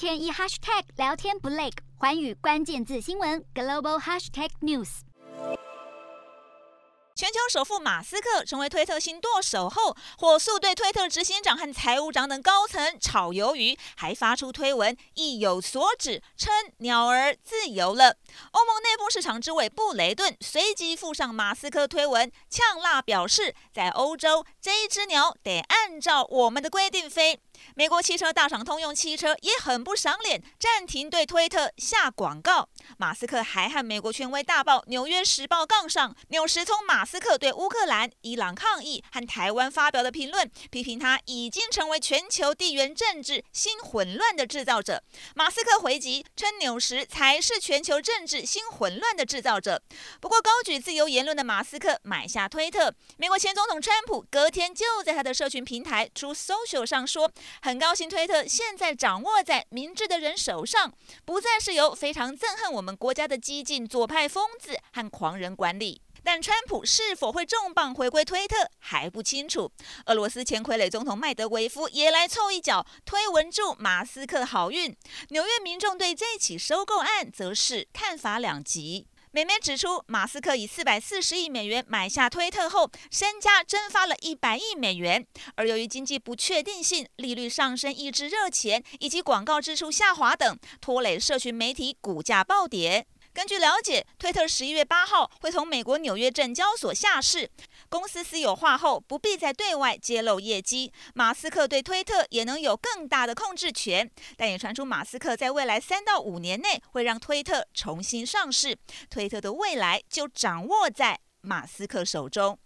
天一 hashtag 聊天不累，环宇关键字新闻 global hashtag news。全球首富马斯克成为推特新舵手后，火速对推特执行长和财务长等高层炒鱿鱼，还发出推文意有所指，称鸟儿自由了。欧盟内部市场之尾布雷顿随即附上马斯克推文，呛辣表示，在欧洲这一只鸟得按照我们的规定飞。美国汽车大厂通用汽车也很不赏脸，暂停对推特下广告。马斯克还和美国权威大报《纽约时报》杠上，纽时从马斯克对乌克兰、伊朗抗议和台湾发表的评论，批评他已经成为全球地缘政治新混乱的制造者。马斯克回击称，纽时才是全球政治新混乱的制造者。不过，高举自由言论的马斯克买下推特，美国前总统川普隔天就在他的社群平台 Truth Social 上说。很高兴，推特现在掌握在明智的人手上，不再是由非常憎恨我们国家的激进左派疯子和狂人管理。但川普是否会重磅回归推特还不清楚。俄罗斯前傀儡总统麦德韦夫也来凑一脚，推文祝马斯克好运。纽约民众对这起收购案则是看法两极。美媒指出，马斯克以四百四十亿美元买下推特后，身家蒸发了一百亿美元。而由于经济不确定性、利率上升抑制热钱，以及广告支出下滑等，拖累社群媒体股价暴跌。根据了解，推特十一月八号会从美国纽约证交所下市。公司私有化后，不必再对外揭露业绩。马斯克对推特也能有更大的控制权。但也传出马斯克在未来三到五年内会让推特重新上市。推特的未来就掌握在马斯克手中。